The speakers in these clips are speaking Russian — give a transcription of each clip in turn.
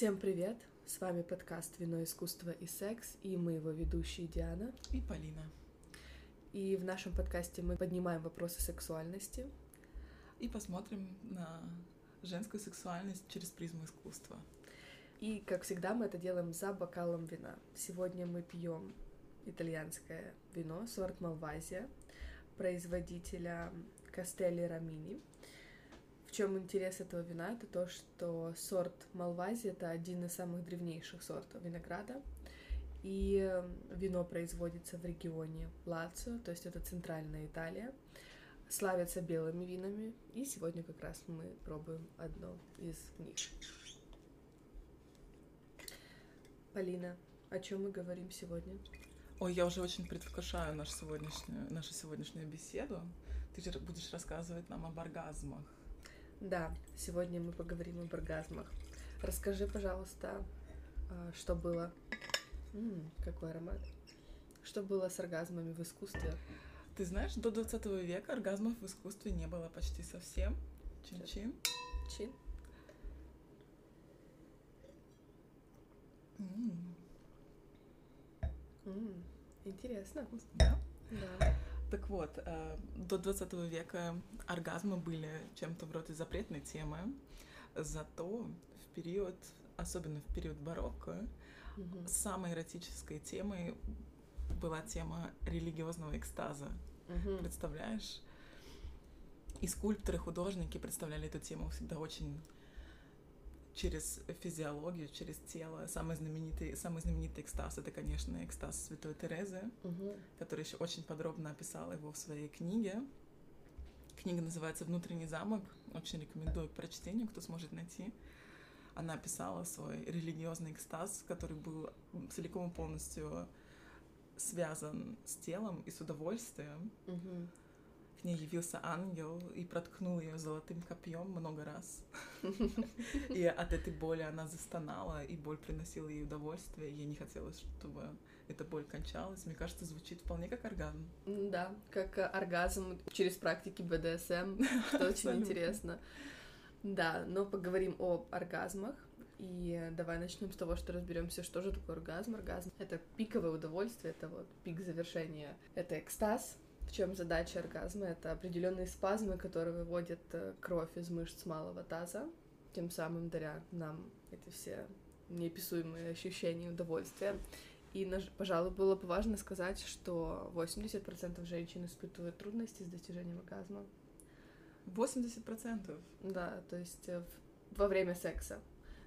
Всем привет! С вами подкаст «Вино, искусство и секс» и мы его ведущие Диана и Полина. И в нашем подкасте мы поднимаем вопросы сексуальности. И посмотрим на женскую сексуальность через призму искусства. И, как всегда, мы это делаем за бокалом вина. Сегодня мы пьем итальянское вино, сорт Малвазия, производителя Кастелли Рамини. Чем интерес этого вина? Это то, что сорт Малвази это один из самых древнейших сортов винограда. И вино производится в регионе Лацио, то есть это центральная Италия. Славятся белыми винами. И сегодня как раз мы пробуем одно из них. Полина, о чем мы говорим сегодня? Ой, я уже очень предвкушаю нашу сегодняшнюю, нашу сегодняшнюю беседу. Ты же будешь рассказывать нам об оргазмах. Да, сегодня мы поговорим об оргазмах. Расскажи, пожалуйста, а, что было... М-м, какой аромат. Что было с оргазмами в искусстве? Ты знаешь, до 20 века оргазмов в искусстве не было почти совсем. Чин-чин. Чин. М. М, Интересно. Да. Да. Так вот, э, до 20 века оргазмы были чем-то вроде запретной темы, зато в период, особенно в период барокко, Мгм. самой эротической темой была тема религиозного экстаза. Мгм. Представляешь? И скульпторы, художники представляли эту тему всегда очень через физиологию, через тело. Самый знаменитый, самый знаменитый экстаз — это, конечно, экстаз Святой Терезы, Мгм. который еще очень подробно описала его в своей книге. Книга называется «Внутренний замок». Очень рекомендую к прочтению, кто сможет найти. Она описала свой религиозный экстаз, который был целиком и полностью связан с телом и с удовольствием. Мгм. К ней явился ангел и проткнул ее золотым копьем много раз. И от этой боли она застонала, и боль приносила ей удовольствие. Ей не хотелось, чтобы эта боль кончалась. Мне кажется, звучит вполне как оргазм. Да, как э, оргазм через практики БДСМ, что очень интересно. Да, но поговорим об оргазмах. И давай начнем с того, что разберемся, что же такое оргазм. Оргазм — это пиковое удовольствие, это вот пик завершения. Это экстаз. В чем задача оргазма? Это определенные спазмы, которые выводят э, кровь из мышц малого таза, тем самым даря нам эти все неописуемые ощущения удовольствия. И, пожалуй, было бы важно сказать, что 80% женщин испытывают трудности с достижением оргазма. 80%. Да, то есть э, во время секса.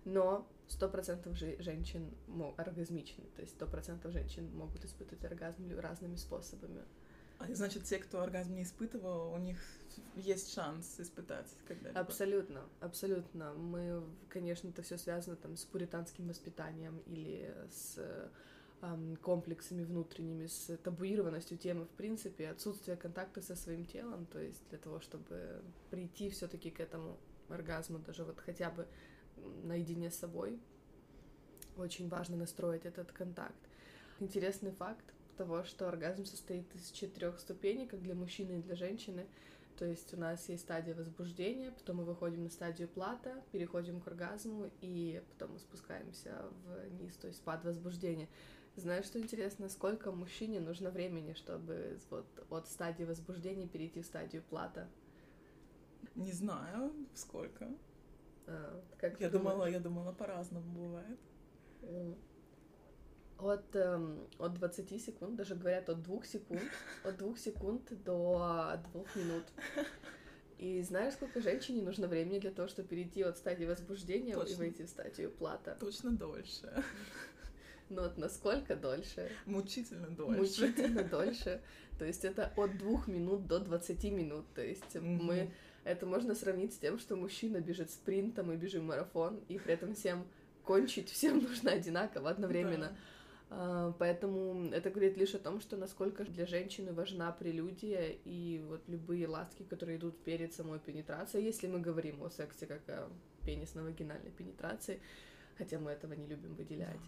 Но 100% же- женщин оргазмичны, то есть 100% женщин могут испытывать оргазм разными способами. А, Значит, те, кто оргазм не испытывал, у них есть шанс испытать когда-либо. Абсолютно, абсолютно. Мы, конечно, это все связано там с пуританским воспитанием или с э, ам, комплексами внутренними, с табуированностью темы, в принципе, отсутствие контакта со своим телом, то есть для того, чтобы прийти все-таки к этому оргазму, даже вот хотя бы наедине с собой, очень важно настроить этот контакт. Интересный факт того, что оргазм состоит из четырех ступеней, как для мужчины и для женщины. То есть у нас есть стадия возбуждения, потом мы выходим на стадию плата, переходим к оргазму, и потом мы спускаемся вниз, то есть спад возбуждения. Знаешь, что интересно, сколько мужчине нужно времени, чтобы вот от стадии возбуждения перейти в стадию плата? Не знаю, сколько. А, как Я думала, я думала, по-разному бывает. От, эм, от 20 секунд, даже говорят от 2 секунд, от 2 секунд до 2 минут. И знаешь, сколько женщине нужно времени для того, чтобы перейти от стадии возбуждения и Точно. выйти в стадию плата? Точно дольше. Ну вот насколько дольше? Мучительно дольше. Мучительно дольше. То есть это от 2 минут до 20 минут. То есть Мгм. мы... Это можно сравнить с тем, что мужчина бежит спринтом и бежим марафон, и при этом всем кончить всем нужно одинаково, одновременно. Да. А, Поэтому это говорит лишь о том, что насколько для женщины важна прелюдия и вот любые ласки, которые идут перед самой пенетрацией, если мы говорим о сексе как о пенисно-вагинальной пенетрации, хотя мы этого не любим выделять.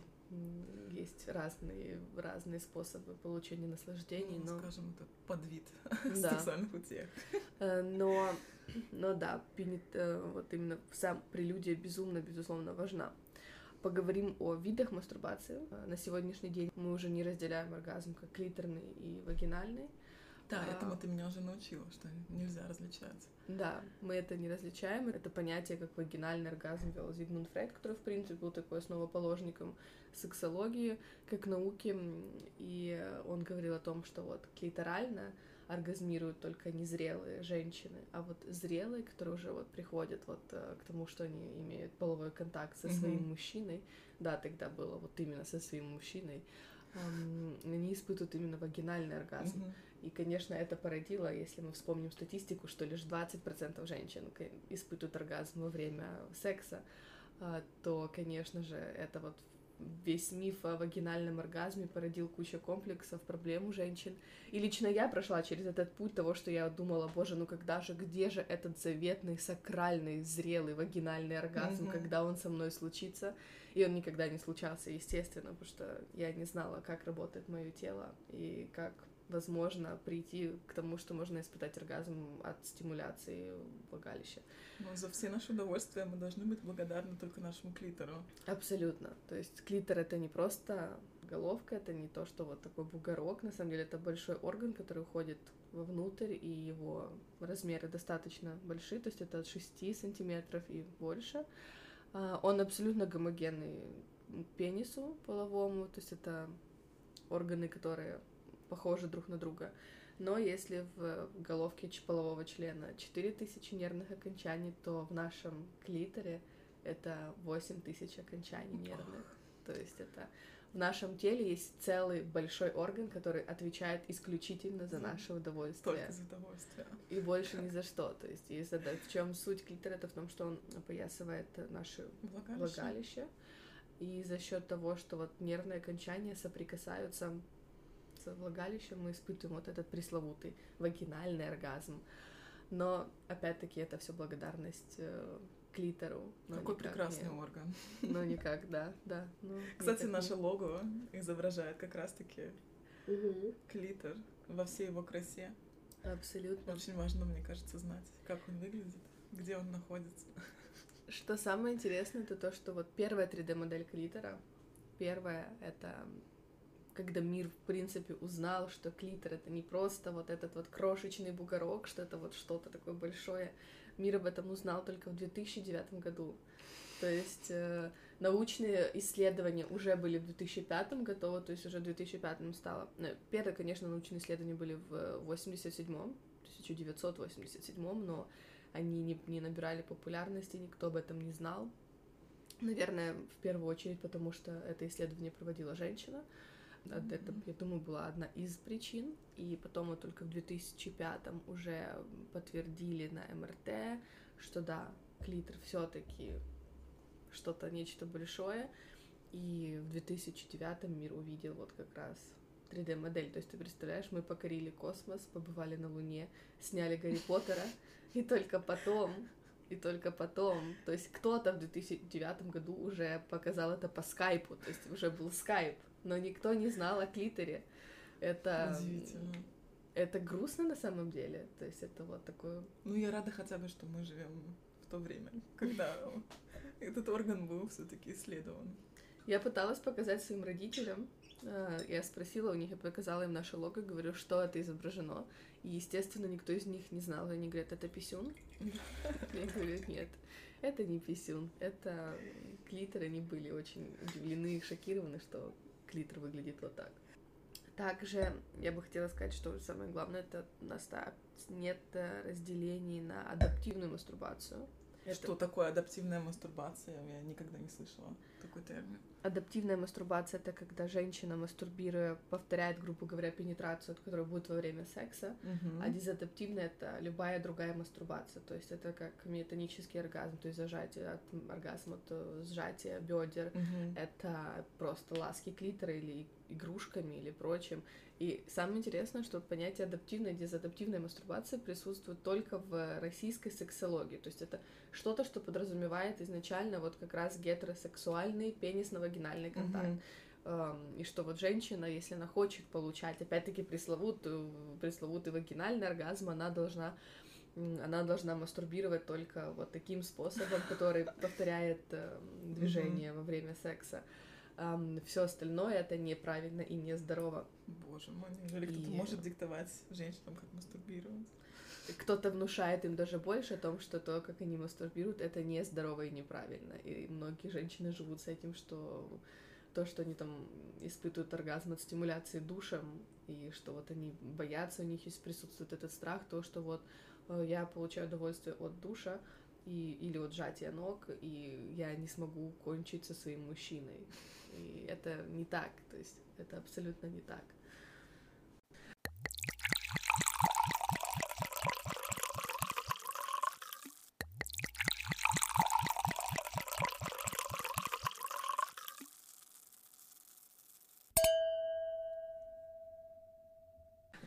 Есть разные, разные способы получения наслаждений, Ну, но, скажем, это подвид Да. сексуальных утех. э, но, но да, пенет- э, вот именно сам прелюдия безумно, безусловно, важна. Поговорим о видах мастурбации. На сегодняшний день мы уже не разделяем оргазм как клиторный и вагинальный. Да, а... этому ты меня уже научила, что нельзя различать. Да, мы это не различаем. Это понятие, как вагинальный оргазм вел Зигмунд Фрейд, который, в принципе, был такой основоположником сексологии как науки. И он говорил о том, что вот клиторально оргазмируют только незрелые женщины, а вот зрелые, которые уже вот приходят вот э, к тому, что они имеют половой контакт со своим mm-hmm. мужчиной, да, тогда было вот именно со своим мужчиной, они испытывают именно вагинальный оргазм. Mm-hmm. И, конечно, это породило, если мы вспомним статистику, что лишь 20% женщин испытывают оргазм во время секса, э, то, конечно же, это вот весь миф о вагинальном оргазме породил кучу комплексов, проблем у женщин. И лично я прошла через этот путь того, что я думала, боже, ну когда же, где же этот заветный, сакральный, зрелый вагинальный оргазм, mm-hmm. когда он со мной случится? И он никогда не случался, естественно, потому что я не знала, как работает мое тело и как возможно прийти к тому, что можно испытать оргазм от стимуляции влагалища. Но за все наши удовольствия мы должны быть благодарны только нашему клитору. Абсолютно. То есть клитор это не просто головка, это не то, что вот такой бугорок, на самом деле это большой орган, который уходит вовнутрь, и его размеры достаточно большие, то есть это от 6 сантиметров и больше. А, он абсолютно гомогенный пенису половому, то есть это органы, которые похожи друг на друга. Но если в головке полового члена 4000 нервных окончаний, то в нашем клиторе это 8000 окончаний нервных. То есть это в нашем теле есть целый большой орган, который отвечает исключительно за наше удовольствие. Только за удовольствие. И больше ни за что. То есть, если это, в чем суть клитора, это в том, что он опоясывает наши влагалище. влагалище. И за счет того, что вот нервные окончания соприкасаются влагалищем, мы испытываем вот этот пресловутый вагинальный оргазм. Но, опять-таки, это все благодарность э, клитору. Какой прекрасный нет. орган. Ну, никак, да, да. Ну, Кстати, наше не... лого изображает как раз-таки угу. клитор во всей его красе. Абсолютно. Очень важно, мне кажется, знать, как он выглядит, где он находится. Что самое интересное, это то, что вот первая 3D-модель клитора, первая — это когда мир, в принципе, узнал, что клитор — это не просто вот этот вот крошечный бугорок, что это вот что-то такое большое. Мир об этом узнал только в 2009 году. То есть э, научные исследования уже были в 2005 готовы, то есть уже в 2005 стало... Ну, первые, конечно, научные исследования были в 87-м, 1987 но они не, не набирали популярности, никто об этом не знал. Наверное, в первую очередь, потому что это исследование проводила женщина. Это, я думаю, была одна из причин. И потом вот только в 2005 уже подтвердили на МРТ, что да, клитор все-таки что-то, нечто большое. И в 2009 мир увидел вот как раз 3D-модель. То есть ты представляешь, мы покорили космос, побывали на Луне, сняли Гарри Поттера, и только потом, и только потом, то есть кто-то в 2009 году уже показал это по скайпу, то есть уже был скайп, но никто не знал о клиторе. Это... Удивительно. Это грустно на самом деле. То есть это вот такое... Ну, я рада хотя бы, что мы живем в то время, когда этот орган был все таки исследован. Я пыталась показать своим родителям. А, я спросила у них, я показала им наше лого, говорю, что это изображено. И, естественно, никто из них не знал. Они говорят, это писюн? Я говорю, нет, это не писюн, это клитор. Они были очень удивлены и шокированы, что клитор выглядит вот так. Также я бы хотела сказать, что самое главное, это у нас нет э, разделений на адаптивную мастурбацию. Что это... такое адаптивная мастурбация? Я никогда не слышала такой термин. Адаптивная мастурбация — это когда женщина, мастурбируя, повторяет, грубо говоря, пенетрацию, которая будет во время секса, uh-huh. а дезадаптивная — это любая другая мастурбация, то есть это как миотонический оргазм, то есть зажатие, от, оргазм от э, сжатия бедер, uh-huh. это просто ласки клитора или игрушками или прочим. И самое интересное, что понятие адаптивной и дезадаптивной мастурбации присутствует только в российской сексологии. То есть это что-то, что подразумевает изначально вот как раз гетеросексуальный пенисно-вагинальный контакт. Mm-hmm. И что вот женщина, если она хочет получать, опять-таки, пресловутый, пресловутый вагинальный оргазм, она должна она должна мастурбировать только вот таким способом, который повторяет э, движение во время секса. Um, все остальное это неправильно и нездорово. Боже мой, неужели кто-то может диктовать женщинам, как мастурбировать? Кто-то внушает им даже больше о том, что то, как они мастурбируют, это нездорово и неправильно. И многие женщины живут с этим, что то, что они там испытывают оргазм от стимуляции душем, и что вот они боятся, у них есть присутствует этот страх, то, что вот э, я получаю удовольствие от душа, и, или от сжатия ног, и я не смогу кончить со своим мужчиной. И это не так, то есть это абсолютно не так.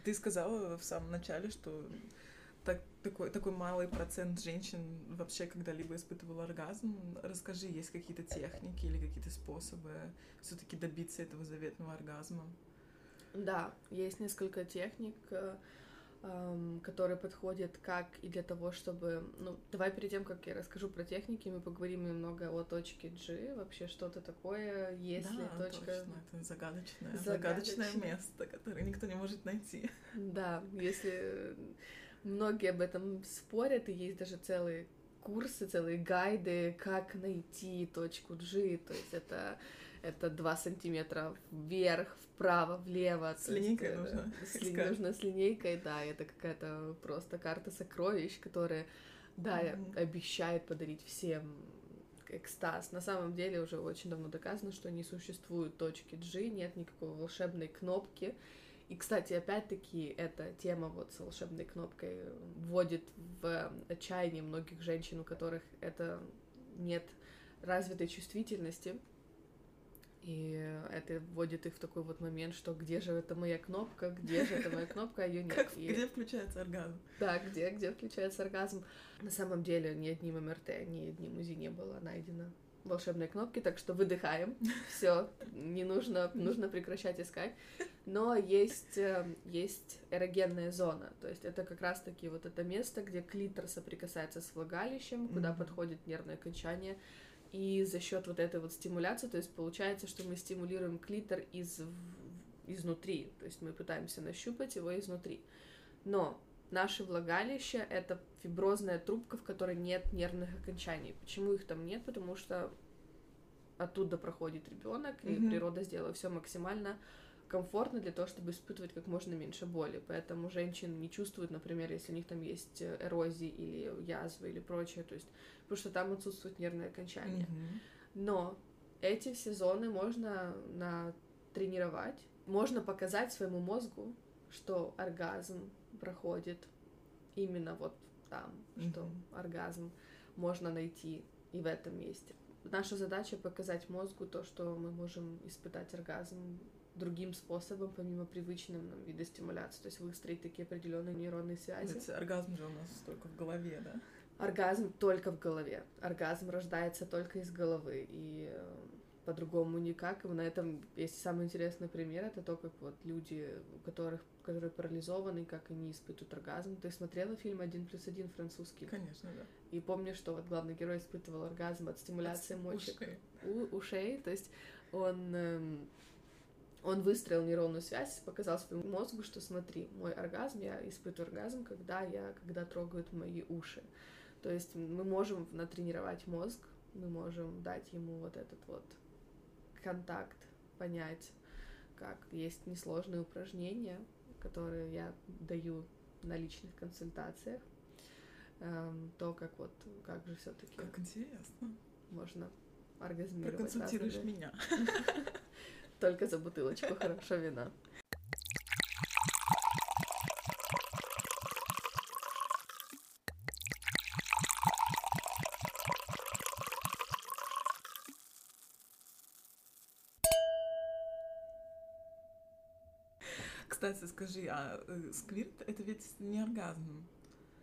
Ты сказала в самом начале, что так, такой, такой малый процент женщин вообще когда-либо испытывал оргазм. Расскажи, есть какие-то техники или какие-то способы все-таки добиться этого заветного оргазма? Да, есть несколько техник, эм, которые подходят как и для того, чтобы... Ну, давай перед тем, как я расскажу про техники, мы поговорим немного о точке G, вообще что-то такое, есть да, точка... точно, это загадочное, загадочное, загадочное место, которое никто не может найти. Да, если Многие об этом спорят, и есть даже целые курсы, целые гайды, как найти точку G, то есть это это два сантиметра вверх, вправо, влево. С линейкой есть, нужно. С, ли, нужно с линейкой, да, это какая-то просто карта сокровищ, которая, да, mm-hmm. обещает подарить всем экстаз. На самом деле уже очень давно доказано, что не существует точки G, нет никакой волшебной кнопки, и, кстати, опять-таки, эта тема вот с волшебной кнопкой вводит в отчаяние многих женщин, у которых это нет развитой чувствительности. И это вводит их в такой вот момент, что где же это моя кнопка, где же это моя кнопка, а ее нет. Как, и... Где включается оргазм? Да, где, где включается оргазм. На самом деле ни одним МРТ, ни одним УЗИ не было найдено волшебной кнопки, так что выдыхаем. Все, не нужно, нужно прекращать искать. Но есть, э, есть эрогенная зона, то есть это как раз-таки вот это место, где клитор соприкасается с влагалищем, куда mm-hmm. подходит нервное окончание. И за счет вот этой вот стимуляции, то есть получается, что мы стимулируем клитор из, изнутри, то есть мы пытаемся нащупать его изнутри. Но Наше влагалище — это фиброзная трубка, в которой нет нервных окончаний. Почему их там нет? Потому что оттуда проходит ребенок, и mm-hmm. природа сделала все максимально комфортно для того, чтобы испытывать как можно меньше боли. Поэтому женщины не чувствуют, например, если у них там есть эрозии или язвы или прочее, то есть, потому что там отсутствует нервное окончание. Mm-hmm. Но эти все зоны можно натренировать, можно показать своему мозгу, что оргазм проходит именно вот там, mm-hmm. что оргазм можно найти и в этом месте. Наша задача показать мозгу то, что мы можем испытать оргазм другим способом, помимо привычным нам вида стимуляции, то есть выстроить такие определенные нейронные связи. Ведь оргазм же у нас только в голове, да? Оргазм только в голове. Оргазм рождается только из головы. И э, по-другому никак. И на этом есть самый интересный пример, это то, как вот люди, у которых, которые парализованы, как они испытывают оргазм. Ты смотрела фильм «Один плюс один» французский? Конечно, да. И помню, что вот главный герой испытывал оргазм от стимуляции от мочек ушей. У, ушей, то есть он эм, он выстроил нейронную связь, показал своему мозгу, что смотри, мой оргазм, я испытываю оргазм, когда я, когда трогают мои уши. То есть мы можем натренировать мозг, мы можем дать ему вот этот вот контакт, понять, как есть несложные упражнения, которые я даю на личных консультациях, эм, то как вот, как же все-таки. Как интересно. Можно оргазмировать. Проконсультируешь меня. Только за бутылочку хорошего вина. Кстати, скажи, а э, сквирт это ведь не оргазм?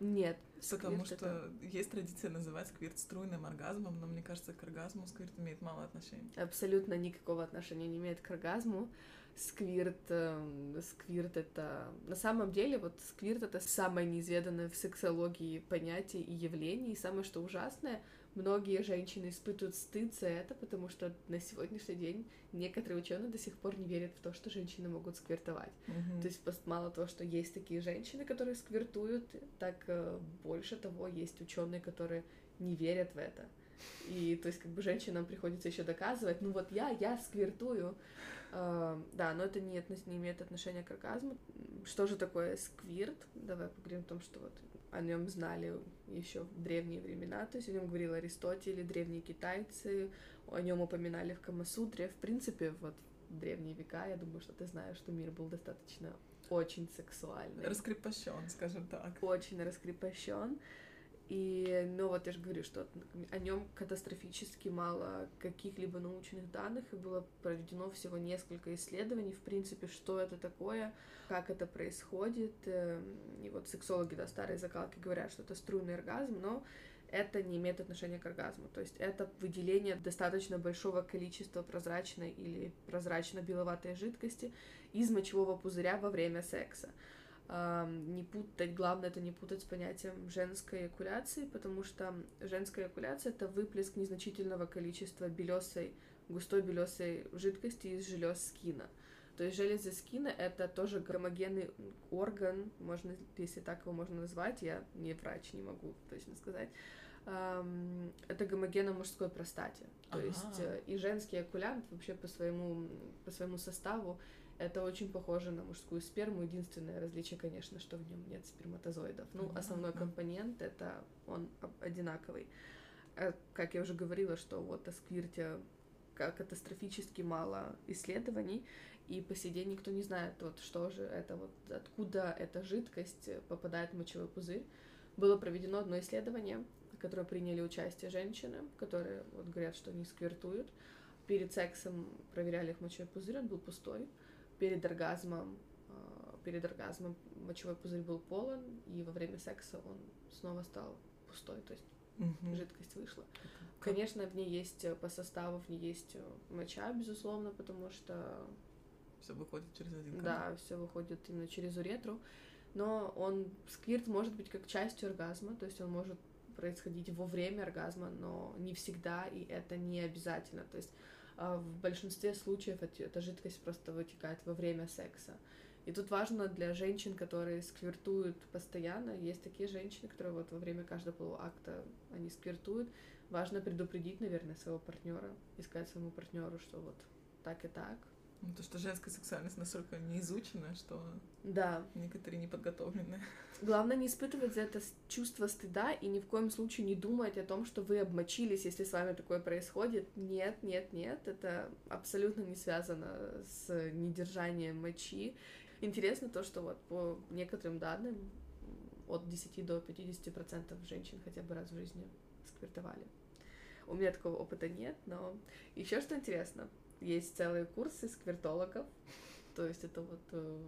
Нет. Потому что это... есть традиция называть сквирт струйным оргазмом, но мне кажется, к оргазму сквирт имеет мало отношения. Абсолютно никакого отношения не имеет к оргазму. Сквирт, э, сквирт это... На самом деле, вот сквирт это самое неизведанное в сексологии понятие и явление, и самое что ужасное — многие женщины испытывают стыд за это, потому что на сегодняшний день некоторые ученые до сих пор не верят в то, что женщины могут сквертовать. Mm-hmm. То есть мало того, что есть такие женщины, которые сквертуют, так э, больше того есть ученые, которые не верят в это. И то есть как бы женщинам приходится еще доказывать, ну вот я, я сквертую. Uh, да, но это не, не имеет отношения к оргазму. Что же такое сквирт? Давай поговорим о том, что вот о нем знали еще в древние времена, то есть о нем говорил Аристотель, древние китайцы, о нем упоминали в Камасутре. В принципе, вот в древние века, я думаю, что ты знаешь, что мир был достаточно очень сексуальный. Раскрепощен, скажем так. Очень раскрепощен. И, ну вот я же говорю, что о нем катастрофически мало каких-либо научных данных, и было проведено всего несколько исследований, в принципе, что это такое, как это происходит. Эм, и вот сексологи, да, старые закалки говорят, что это струйный оргазм, но это не имеет отношения к оргазму. То есть это выделение достаточно большого количества прозрачной или прозрачно-беловатой жидкости из мочевого пузыря во время секса не путать, главное это не путать с понятием женской эякуляции, потому что женская эякуляция это выплеск незначительного количества белесой, густой белесой жидкости из желез скина. То есть железы скина это тоже гомогенный орган, можно, если так его можно назвать, я не врач, не могу точно сказать. Это гомогена мужской простате. То ага. есть э, и женский экулянт вообще по своему, по своему составу это очень похоже на мужскую сперму. Единственное различие, конечно, что в нем нет сперматозоидов. Ну, основной компонент это он одинаковый. Э, как я уже говорила, что вот о сквирте катастрофически мало исследований, и по сей день никто не знает, вот что же это, вот откуда эта жидкость попадает в мочевой пузырь. Было проведено одно исследование, в которое приняли участие женщины, которые вот говорят, что они сквертуют. Перед сексом проверяли их мочевой пузырь, он был пустой перед оргазмом, а, перед оргазмом мочевой пузырь был полон, и во время секса он снова стал пустой, то есть угу. жидкость вышла. Как? Конечно, в ней есть э, по составу, в ней есть э, моча, безусловно, потому что все выходит через один канал. Да, все выходит именно через уретру. Но он сквирт может быть как частью оргазма, то есть он может происходить во время оргазма, но не всегда, и это не обязательно. То есть в большинстве случаев эта жидкость просто вытекает во время секса. И тут важно для женщин, которые сквертуют постоянно, есть такие женщины, которые вот во время каждого полового акта они сквертуют, важно предупредить, наверное, своего партнера, искать своему партнеру, что вот так и так, ну, то, что женская сексуальность настолько не изучена, что да. некоторые не подготовлены. Главное не испытывать за это чувство стыда и ни в коем случае не думать о том, что вы обмочились, если с вами такое происходит. Нет, нет, нет, это абсолютно не связано с недержанием мочи. Интересно то, что вот по некоторым данным от 10 до 50 процентов женщин хотя бы раз в жизни сквертовали. У меня такого опыта нет, но еще что интересно, есть целые курсы сквертологов, то есть это вот, э,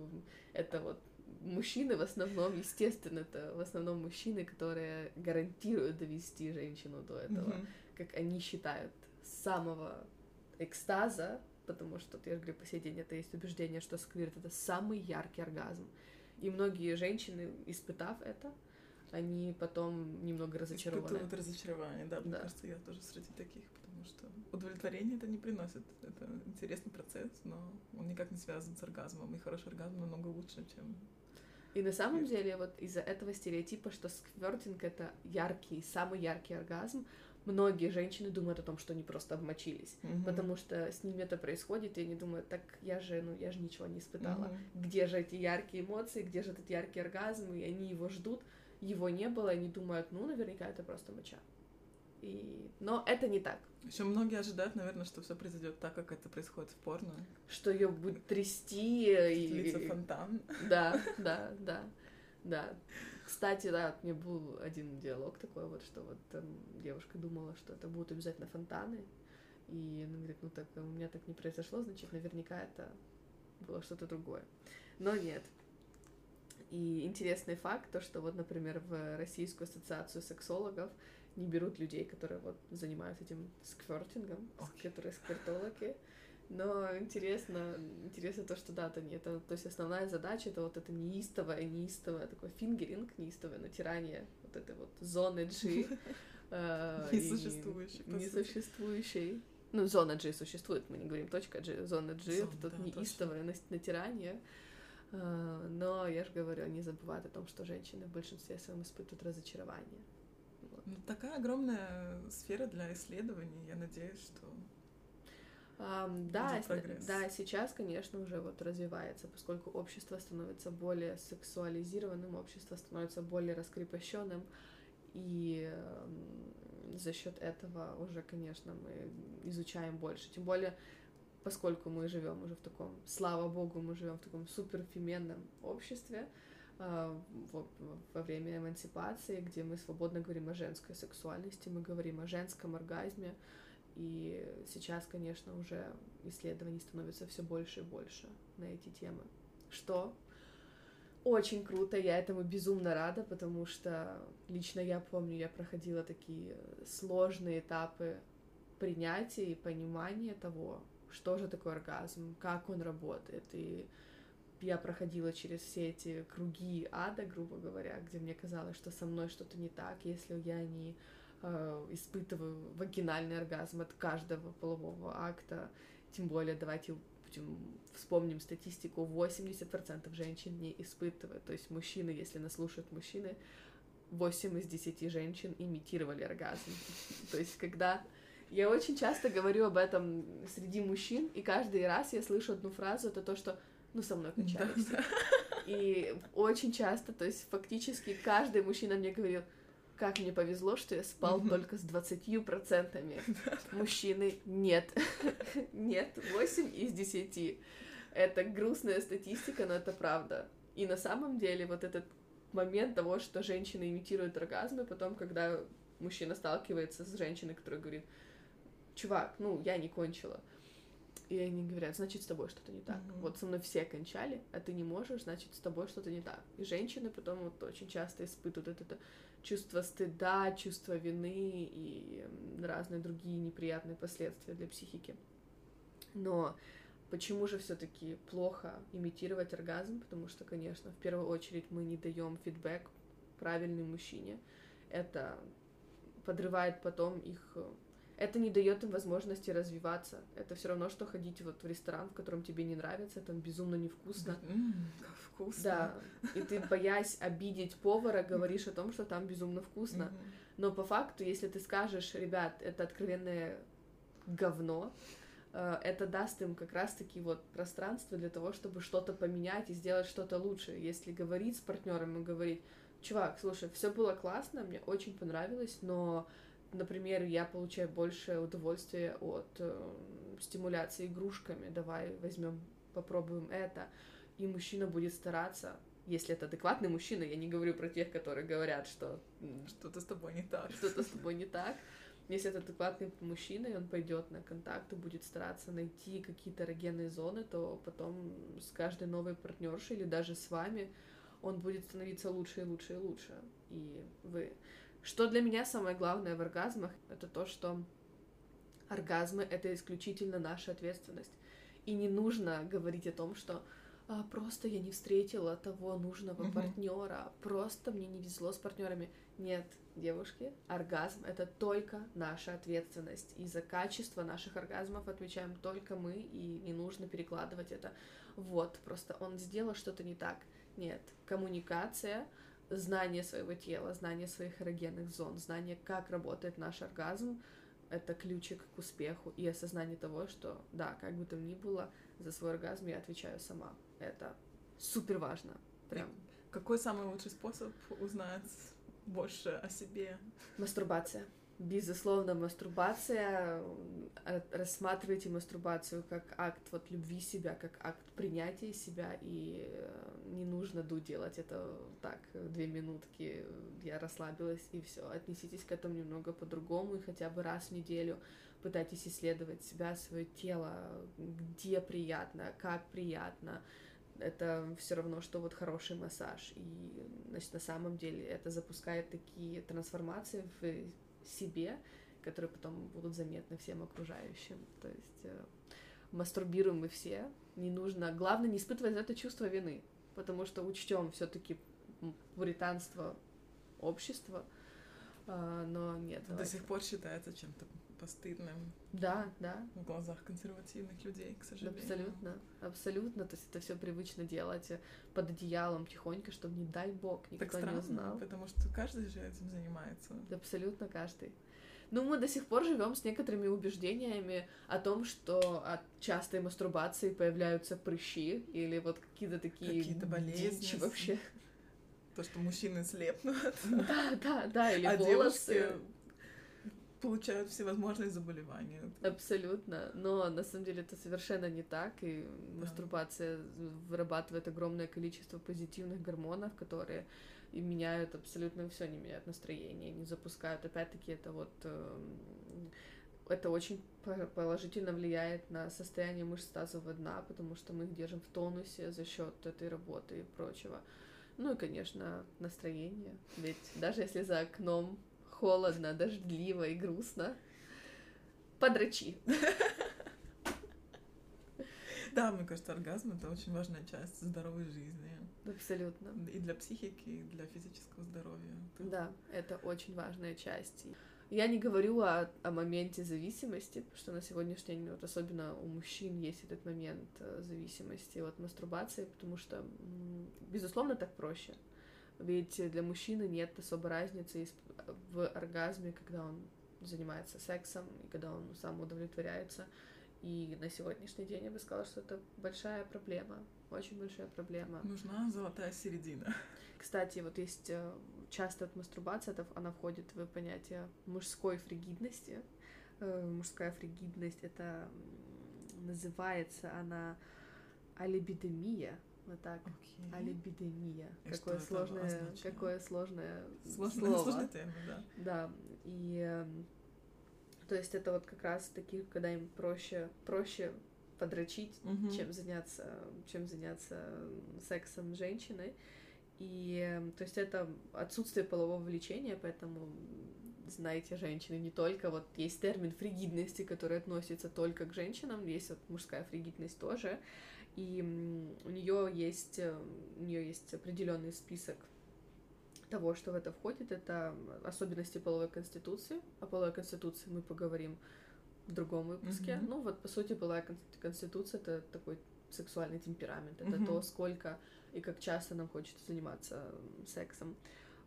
это вот мужчины в основном, естественно, это в основном мужчины, которые гарантируют довести женщину до этого, mm-hmm. как они считают, самого экстаза, потому что, я говорю, по сей день это есть убеждение, что сквирт — это самый яркий оргазм. И многие женщины, испытав это, они потом немного разочарованы. Испытывают разочарование, да, мне да. кажется, я тоже среди таких, потому что удовлетворение это не приносит. Это интересный процесс, но он никак не связан с оргазмом, и хороший оргазм намного лучше, чем... И на самом деле вот из-за этого стереотипа, что сквертинг — это яркий, самый яркий оргазм, многие женщины думают о том, что они просто обмочились, mm-hmm. потому что с ними это происходит, и они думают, так я же, ну, я же ничего не испытала. Mm-hmm. Где же эти яркие эмоции, где же этот яркий оргазм, и они его ждут, его не было, и они думают, ну, наверняка это просто моча. И... Но это не так. Еще многие ожидают, наверное, что все произойдет так, как это происходит в порно. Что ее будет трясти и. Лица фонтан. Да, да, да. Да. Кстати, да, мне был один диалог такой, вот что вот там девушка думала, что это будут обязательно фонтаны. И она говорит, ну так у меня так не произошло, значит, наверняка это было что-то другое. Но нет. И интересный факт, то, что вот, например, в Российскую ассоциацию сексологов не берут людей, которые вот занимаются этим сквертингом, okay. которые сквертологи. Но интересно, интересно то, что да, то, не, это, то есть основная задача это вот это неистовое, неистовое такое фингеринг, неистовое натирание вот этой вот зоны G. Э, несуществующей. Несуществующей. Ну, зона G существует, мы не говорим точка G, зона G это неистовое натирание. Э, но я же говорю, не забывают о том, что женщины в большинстве своем испытывают разочарование. Ну, такая огромная сфера для исследований. Я надеюсь, что Um, да, да, сейчас, конечно, уже вот развивается, поскольку общество становится более сексуализированным, общество становится более раскрепощенным, и э, за счет этого уже, конечно, мы изучаем больше. Тем более, поскольку мы живем уже в таком, слава богу, мы живем в таком суперфеменном обществе, во, во время эмансипации, где мы свободно говорим о женской сексуальности, мы говорим о женском оргазме, и сейчас, конечно, уже исследований становится все больше и больше на эти темы. Что очень круто, я этому безумно рада, потому что лично я помню, я проходила такие сложные этапы принятия и понимания того, что же такое оргазм, как он работает, и я проходила через все эти круги ада, грубо говоря, где мне казалось, что со мной что-то не так, если я не э, испытываю вагинальный оргазм от каждого полового акта. Тем более, давайте будем, вспомним статистику, 80% женщин не испытывают. То есть мужчины, если нас слушают мужчины, 8 из 10 женщин имитировали оргазм. То есть когда... Я очень часто говорю об этом среди мужчин, и каждый раз я слышу одну фразу, это то, что ну, со мной качались. И очень часто, то есть фактически каждый мужчина мне говорил, как мне повезло, что я спал mm-hmm. только с 20 процентами. Мужчины нет. нет, 8 из 10. Это грустная статистика, но это правда. И на самом деле вот этот момент того, что женщины имитируют оргазмы, потом, когда мужчина сталкивается с женщиной, которая говорит, чувак, ну, я не кончила. И они говорят, значит, с тобой что-то не так. Mm-hmm. Вот со мной все кончали, а ты не можешь, значит, с тобой что-то не так. И женщины потом вот очень часто испытывают это, это чувство стыда, чувство вины и разные другие неприятные последствия для психики. Но почему же все-таки плохо имитировать оргазм? Потому что, конечно, в первую очередь мы не даем фидбэк правильной мужчине. Это подрывает потом их это не дает им возможности развиваться. Это все равно, что ходить вот в ресторан, в котором тебе не нравится, там безумно невкусно. Mm, вкусно. Да. И ты, боясь обидеть повара, говоришь о том, что там безумно вкусно. Mm-hmm. Но по факту, если ты скажешь, ребят, это откровенное говно, э, это даст им как раз-таки вот пространство для того, чтобы что-то поменять и сделать что-то лучше. Если говорить с партнером и говорить, чувак, слушай, все было классно, мне очень понравилось, но например, я получаю больше удовольствия от э, стимуляции игрушками, давай возьмем, попробуем это, и мужчина будет стараться, если это адекватный мужчина, я не говорю про тех, которые говорят, что что-то с тобой не так, что-то с тобой не так, если это адекватный мужчина, и он пойдет на контакт и будет стараться найти какие-то эрогенные зоны, то потом с каждой новой партнершей или даже с вами он будет становиться лучше и лучше и лучше. И вы что для меня самое главное в оргазмах, это то, что оргазмы — это исключительно наша ответственность. И не нужно говорить о том, что а, просто я не встретила того нужного mm-hmm. партнера, просто мне не везло с партнерами. Нет, девушки, оргазм это только наша ответственность. И за качество наших оргазмов отвечаем только мы, и не нужно перекладывать это. Вот, просто он сделал что-то не так. Нет, коммуникация, знание своего тела, знание своих эрогенных зон, знание, как работает наш оргазм, это ключик к успеху и осознание того, что да, как бы там ни было, за свой оргазм я отвечаю сама. Это супер важно. Прям. Какой самый лучший способ узнать больше о себе? Мастурбация безусловно, мастурбация, э, рассматривайте мастурбацию как акт вот любви себя, как акт принятия себя, и э, не нужно ду делать это так, две минутки, я расслабилась, и все. Отнеситесь к этому немного по-другому, и хотя бы раз в неделю пытайтесь исследовать себя, свое тело, где приятно, как приятно, это все равно, что вот хороший массаж. И, значит, на самом деле это запускает такие трансформации в себе, которые потом будут заметны всем окружающим. То есть э, мастурбируем мы все, не нужно, главное не испытывать это чувство вины, потому что учтем все-таки пуританство общества, а, но нет. До сих пор считается чем-то постыдным. Да, да. В глазах консервативных людей, к сожалению. Абсолютно, абсолютно. То есть это все привычно делать под одеялом тихонько, чтобы не дай бог никто так странно, не узнал. Потому что каждый же этим занимается. Абсолютно каждый. Ну, мы до сих пор живем с некоторыми убеждениями о том, что от частой мастурбации появляются прыщи или вот какие-то такие какие-то болезни вообще. То, что мужчины слепнут. Да, да, да, или а волосы. Получают всевозможные заболевания. Абсолютно. Но на самом деле это совершенно не так. И да. мастурбация вырабатывает огромное количество позитивных гормонов, которые и меняют абсолютно все, не меняют настроение, не запускают. Опять-таки, это вот э, это очень положительно влияет на состояние мышц тазового дна, потому что мы их держим в тонусе за счет этой работы и прочего. Ну и, конечно, настроение. Ведь даже если за окном холодно, дождливо и грустно, подрачи. Да, мне кажется, оргазм это очень важная часть здоровой жизни. Абсолютно. И для психики, и для физического здоровья. Да, это очень важная часть. Я не говорю о, о моменте зависимости, потому что на сегодняшний день, вот особенно у мужчин, есть этот момент э, зависимости от мастурбации, потому что, безусловно, так проще. Ведь для мужчины нет особой разницы в оргазме, когда он занимается сексом и когда он сам удовлетворяется. И на сегодняшний день я бы сказала, что это большая проблема, очень большая проблема. Нужна золотая середина. Кстати, вот есть э, часто от мастурбация, это, она входит в понятие мужской фригидности. Э, мужская фригидность это называется она алибидемия. Вот так. Okay. Алибидемия. И какое сложное, какое сложное, сложное слово. Сложная тема, да. Да. И эм, то есть это вот как раз таки, когда им проще, проще подрочить, угу. чем заняться, чем заняться сексом с женщиной. И то есть это отсутствие полового влечения, поэтому знаете, женщины не только вот есть термин фригидности, который относится только к женщинам, есть вот мужская фригидность тоже, и у нее есть у нее есть определенный список того, что в это входит, это особенности половой конституции. О половой конституции мы поговорим в другом выпуске. Mm-hmm. Ну вот, по сути, половая конституция — это такой сексуальный темперамент. Это mm-hmm. то, сколько и как часто нам хочется заниматься сексом.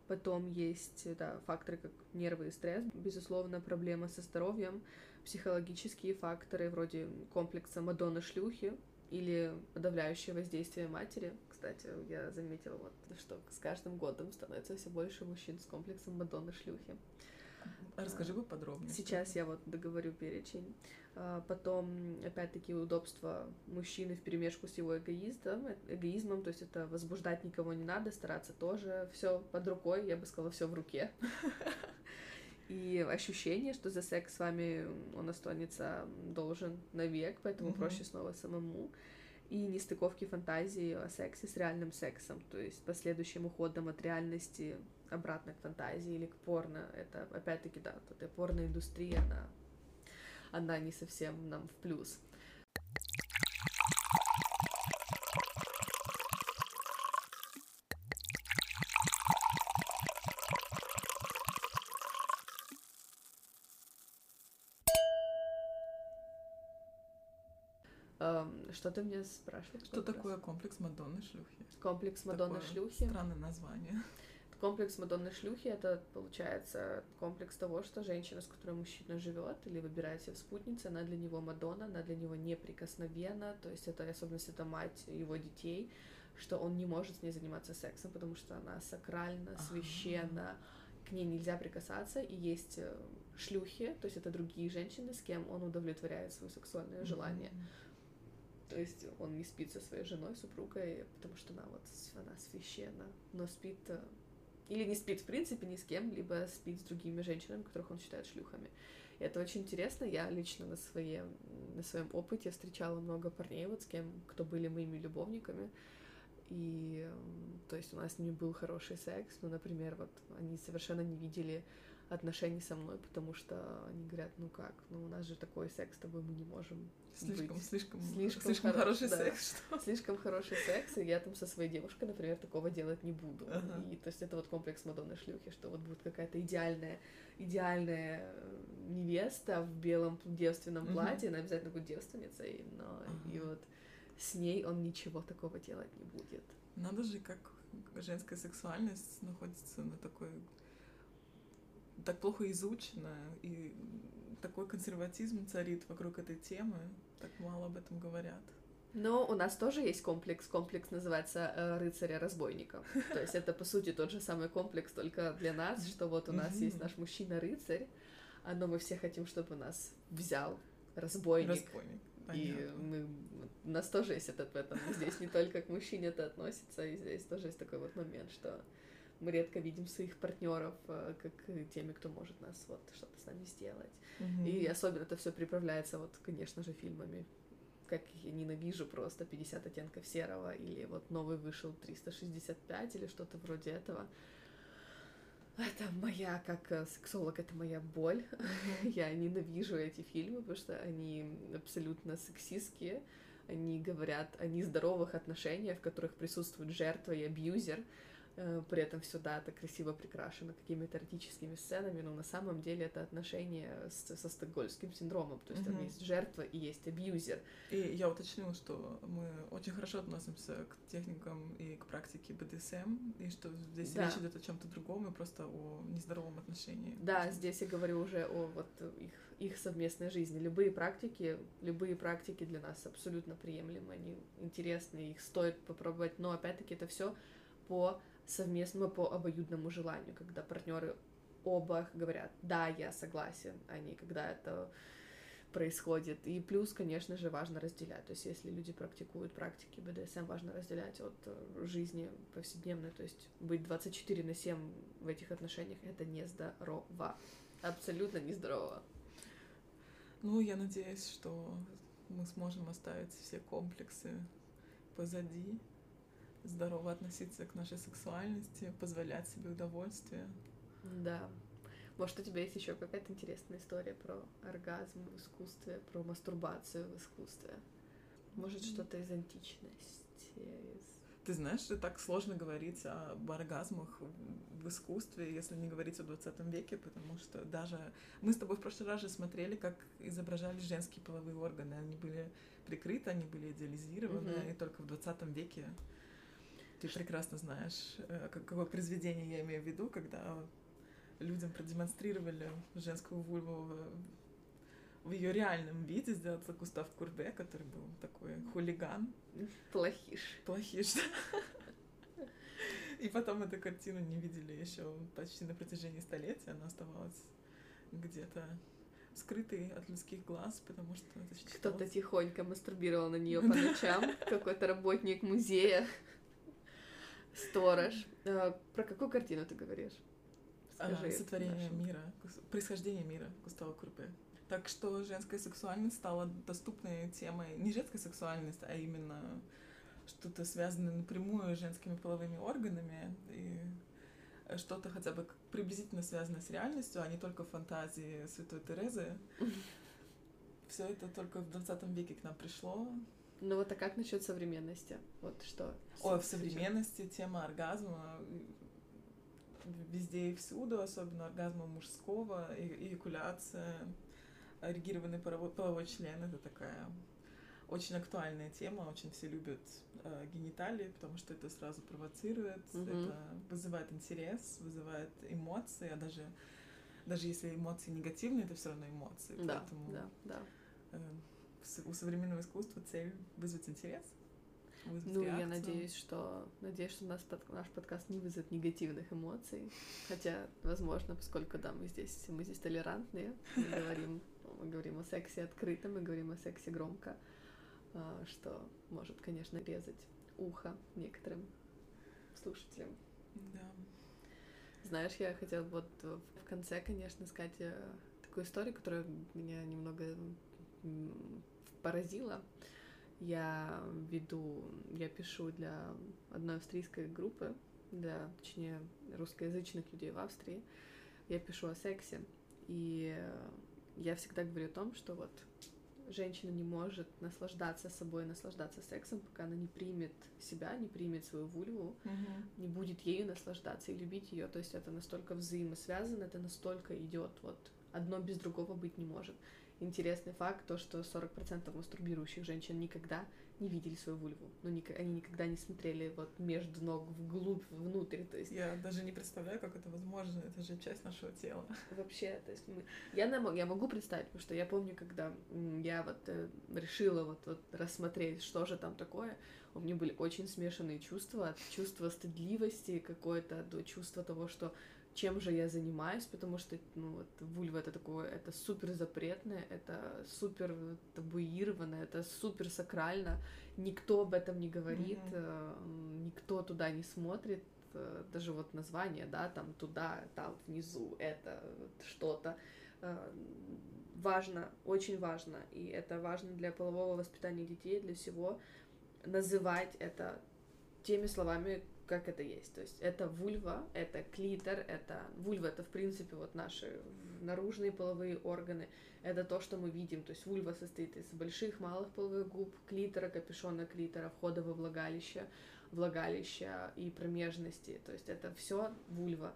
Потом есть да, факторы, как нервы и стресс. Безусловно, проблема со здоровьем, психологические факторы вроде комплекса Мадонны-шлюхи или подавляющее воздействие матери, кстати, я заметила, вот, что с каждым годом становится все больше мужчин с комплексом Мадонны шлюхи. А расскажи поподробнее. Сейчас я вот договорю перечень. А, потом, опять-таки, удобство мужчины в перемешку с его эгоизмом, эгоизмом, то есть это возбуждать никого не надо, стараться тоже все под рукой, я бы сказала, все в руке. И ощущение, что за секс с вами он останется должен навек, поэтому проще снова самому и нестыковки фантазии о сексе с реальным сексом, то есть последующим уходом от реальности обратно к фантазии или к порно. Это, опять-таки, да, вот эта порноиндустрия, она, она не совсем нам в плюс. Что ты мне спрашиваешь? Что такое комплекс Мадонны шлюхи? Комплекс Мадонны такое шлюхи. Странное название. Комплекс Мадонны шлюхи это получается комплекс того, что женщина, с которой мужчина живет или выбирает себе в спутнице, она для него Мадонна, она для него неприкосновенна, то есть это особенность это мать его детей, что он не может с ней заниматься сексом, потому что она сакральна, священна, к ней нельзя прикасаться, и есть э, шлюхи, то есть это другие женщины, с кем он удовлетворяет свое сексуальное желание. Mm-hmm. То есть он не спит со своей женой, супругой, потому что она вот она священна, но спит э, или не спит в принципе ни с кем, либо спит с другими женщинами, которых он считает шлюхами. И это очень интересно. Я лично на своем, на своем опыте встречала много парней, вот с кем, кто были моими любовниками. и, то есть, у нас с ними был хороший секс, ну, например, вот они совершенно не видели отношений со мной, потому что они говорят, ну как, ну у нас же такой секс с тобой мы не можем Слишком, быть. слишком, слишком, слишком хоро- хороший да. секс, что Слишком хороший секс, и я там со своей девушкой, например, такого делать не буду. Ага. И то есть это вот комплекс Мадонны шлюхи, что вот будет какая-то идеальная, идеальная э, невеста в белом девственном Мгм. платье, она обязательно будет девственницей, но и Ага. вот с ней он ничего такого делать не будет. Надо же, как женская сексуальность находится на такой так плохо изучена, и такой консерватизм царит вокруг этой темы, так мало об этом говорят. Но у нас тоже есть комплекс. Комплекс называется э, рыцаря-разбойника. То есть это, по сути, тот же самый комплекс, только для нас, что вот у нас есть наш мужчина-рыцарь, а но мы все хотим, чтобы нас взял разбойник. Разбойник. И мы, у нас тоже есть этот в этом. Здесь не только к мужчине это относится, и здесь тоже есть такой вот момент, что мы редко видим своих партнеров как теми, кто может нас вот что-то с нами сделать. Мгм. И особенно это все приправляется вот, конечно же, фильмами. Как я ненавижу просто 50 оттенков серого, или вот новый вышел 365 или что-то вроде этого. Это моя, как э, сексолог, это моя боль. Я ненавижу эти фильмы, потому что они абсолютно сексистские. Они говорят о нездоровых отношениях, в которых присутствует жертва и абьюзер. Э, При этом все, да, это красиво прикрашено какими-то эротическими сценами, но на самом деле это отношения с- со стокгольмским синдромом. То есть там Мгм. есть жертва и есть абьюзер. И я уточнила, что мы очень хорошо относимся к техникам и к практике БДСМ, и что здесь Да. речь идет о чем-то другом и просто о нездоровом отношении. Да, здесь я говорю уже о вот их, их совместной жизни. Любые практики, любые практики для нас абсолютно приемлемы, они интересны, их стоит попробовать, но опять-таки это все по совместному, по обоюдному желанию, когда партнеры оба говорят, да, я согласен, а не когда это происходит. И плюс, конечно же, важно разделять. То есть, если люди практикуют практики БДСМ, важно разделять от э, жизни повседневной. То есть, быть 24 на 7 в этих отношениях — это нездорово. Абсолютно нездорово. Ну, я надеюсь, что мы сможем оставить все комплексы позади, здорово относиться к нашей сексуальности, позволять себе удовольствие. Да. Может, у тебя есть еще какая-то интересная история про оргазм в искусстве, про мастурбацию в искусстве? Может, что-то из античности? из- Ты знаешь, что так сложно говорить об оргазмах в искусстве, если не говорить о 20 веке, потому что даже мы с тобой в прошлый раз же смотрели, как изображались женские половые органы. Они были прикрыты, они были идеализированы, Мгм. и только в 20 веке ты прекрасно знаешь, э, как- какое произведение я имею в виду, когда людям продемонстрировали женскую вульву в- ее реальном виде, сделал это Густав Курбе, который был такой хулиган, Плохиш. плохиш. И потом эту картину не видели еще почти на протяжении столетия. Она оставалась где-то скрытой от людских глаз, потому что Кто-то тихонько мастурбировал на нее по ночам, какой-то работник музея, сторож. Э, Про какую картину ты говоришь? А, Скажи сотворение нашим. мира, происхождение мира Густава Курбе. Так что женская сексуальность стала доступной темой, не женская сексуальность, а именно что-то связанное напрямую с женскими половыми органами и что-то хотя бы приблизительно связанное с реальностью, а не только фантазии Святой Терезы. Все это только в 20 веке к нам пришло. Ну вот а как насчет современности? Вот что? Ой, в современности тема оргазма везде и всюду, особенно оргазма мужского, эякуляция, эрегированный половой, половой член — это такая очень актуальная тема, очень все любят э, гениталии, потому что это сразу провоцирует, Мгм. это вызывает интерес, вызывает эмоции, а даже даже если эмоции негативные, это все равно эмоции. Да, Поэтому да, да. э, у современного искусства цель вызвать интерес. вызвать Ну, я реакцию. надеюсь, что надеюсь, что наш, под- наш подкаст не вызовет негативных эмоций. Хотя, возможно, поскольку да, мы здесь, мы здесь толерантные, мы говорим, мы говорим о сексе открыто, мы говорим о сексе громко, а, что может, конечно, резать ухо некоторым слушателям. Да. Знаешь, я хотела вот в конце, конечно, сказать э, такую историю, которая меня немного м, поразила. Я веду, я пишу для одной австрийской группы, для, точнее, русскоязычных людей в Австрии. Я пишу о сексе, и я всегда говорю о том, что вот женщина не может наслаждаться собой, наслаждаться сексом, пока она не примет себя, не примет свою вульву, Мгм. не будет ею наслаждаться и любить ее. То есть это настолько взаимосвязано, это настолько идет вот одно без другого быть не может. Интересный факт то, что 40% мастурбирующих женщин никогда не видели свою вульву, но ник- они никогда не смотрели вот между ног вглубь, внутрь, то есть Я даже не представляю, как это возможно. Это же часть нашего тела. вообще, то есть мы... я, нам- я могу представить, потому что я помню, когда я вот э, решила вот, вот рассмотреть, что же там такое, у меня были очень смешанные чувства, от чувства стыдливости какое-то до чувства того, что чем же я занимаюсь, потому что, ну, вот, вульва это такое, это супер запретное, это супер табуированно, это супер сакрально, никто об этом не говорит, м, никто туда не смотрит, э, даже вот название, да, там туда, там внизу, это что-то э, важно, очень важно, и это важно для полового воспитания детей, для всего, называть это теми словами, как это есть. То есть это вульва, это клитор, это вульва, это в принципе вот наши наружные половые органы, это то, что мы видим. То есть вульва состоит из больших, малых половых губ, клитора, капюшона клитора, входа во влагалище, влагалища и промежности. То есть это все вульва.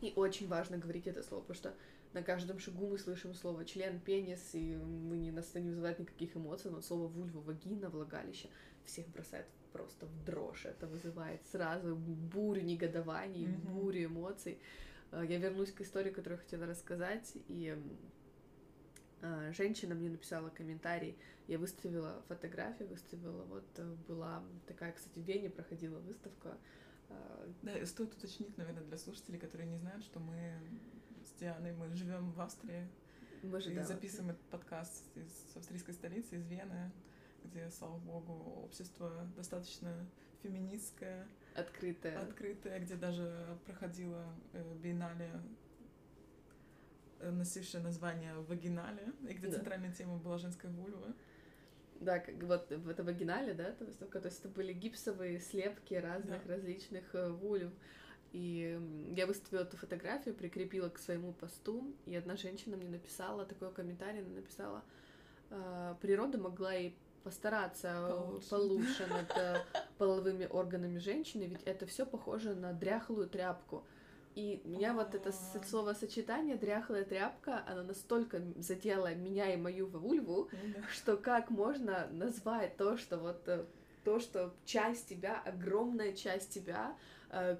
И очень важно говорить это слово, потому что на каждом шагу мы слышим слово член, пенис, и мы не, нас вызывает никаких эмоций, но слово вульва, вагина, влагалище всех бросает просто в дрожь. Это вызывает сразу бурю негодований, Мгм. бурю эмоций. Э, Я вернусь к истории, которую я хотела рассказать, и э, женщина мне написала комментарий, я выставила фотографии, выставила, вот э, была такая, кстати, в Вене проходила выставка, Да, стоит уточнить, наверное, для слушателей, которые не знают, что мы с Дианой, мы живем в Австрии мы же и да, записываем этот подкаст из австрийской столицы, из Вены, где, слава богу, общество достаточно феминистское, открытая. открытое, где даже проходила э, биеннале, э, носившее название «Вагинале», и где Да. центральной темой была женская вульва. Да, как вот в это вагинале, да, эта выставка, то есть это были гипсовые слепки разных Да. различных э, вульв. И я выставила эту фотографию, прикрепила к своему посту, и одна женщина мне написала такой комментарий, она написала, «А, природа могла и постараться э, Получше. получше над э, половыми органами женщины, ведь это все похоже на дряхлую тряпку. И меня вот это словосочетание дряхлая тряпка, оно настолько задело меня и мою вульву, Ну что как можно назвать то, что вот э, то, что часть тебя, огромная часть тебя,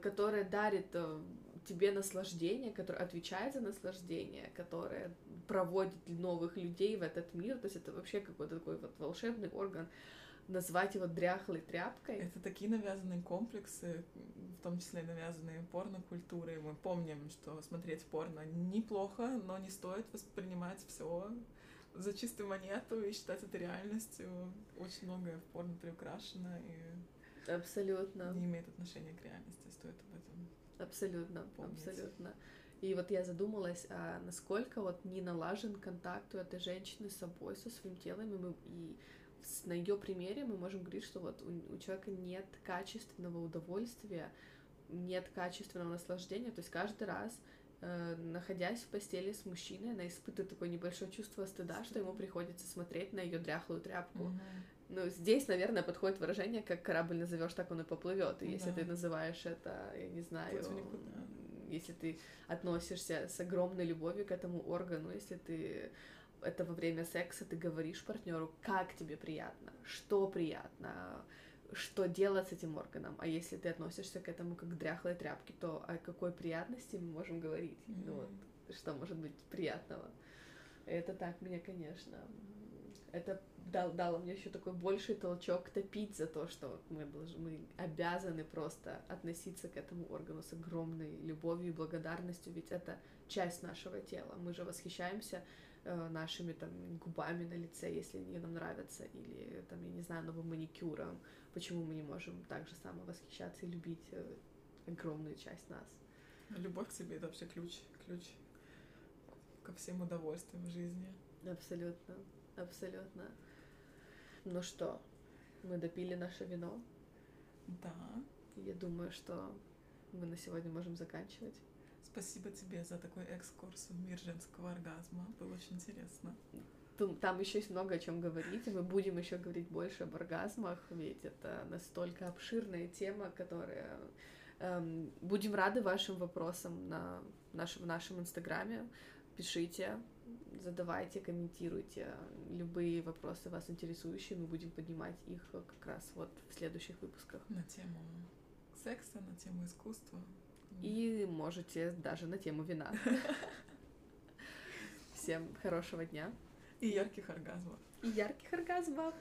которая дарит тебе наслаждение, которая отвечает за наслаждение, которая проводит новых людей в этот мир, то есть это вообще какой-то такой вот волшебный орган, назвать его дряхлой тряпкой. Это такие навязанные комплексы, в том числе навязанные порнокультурой. Мы помним, что смотреть порно неплохо, но не стоит воспринимать все за чистую монету и считать это реальностью. Очень многое в порно приукрашено и Абсолютно. не имеет отношения к реальности. Стоит об этом. Абсолютно, помнить. абсолютно. И вот я задумалась, а насколько вот не налажен контакт у этой женщины с собой, со своим телом, и, мы, и на ее примере мы можем говорить, что вот у, у человека нет качественного удовольствия, нет качественного наслаждения, то есть каждый раз, э, находясь в постели с мужчиной, она испытывает такое небольшое чувство стыда, что ему приходится смотреть на ее дряхлую тряпку. Мгм. Ну, здесь, наверное, подходит выражение, как корабль назовешь, так он и поплывет. И если Да. ты называешь это, я не знаю. Если ты относишься с огромной любовью к этому органу, если ты это во время секса ты говоришь партнеру, как тебе приятно, что приятно, что делать с этим органом. А если ты относишься к этому как к дряхлой тряпке, то о какой приятности мы можем говорить? Ну вот, что может быть приятного? Это так мне, конечно, это дал, дало мне еще такой больший толчок топить за то, что мы, должны, мы обязаны просто относиться к этому органу с огромной любовью и благодарностью, ведь это часть нашего тела. Мы же восхищаемся э, нашими там губами на лице, если они нам нравятся, или там, я не знаю, новым маникюром. Почему мы не можем так же само восхищаться и любить э, огромную часть нас? Любовь к себе это вообще ключ, ключ ко всем удовольствиям в жизни. Абсолютно, абсолютно. Ну что, Мы допили наше вино. Да. Я думаю, что мы на сегодня можем заканчивать. Спасибо тебе за такой экскурс в мир женского оргазма. Было очень интересно. Там еще есть много о чем говорить, и мы будем еще говорить больше об оргазмах, ведь это настолько обширная тема, которая... Эм, будем рады вашим вопросам на наш, в нашем инстаграме. Пишите, задавайте, комментируйте любые вопросы вас интересующие, мы будем поднимать их как раз вот в следующих выпусках. На тему секса, на тему искусства. И можете даже на тему вина. Всем хорошего дня. И ярких оргазмов. И ярких оргазмов.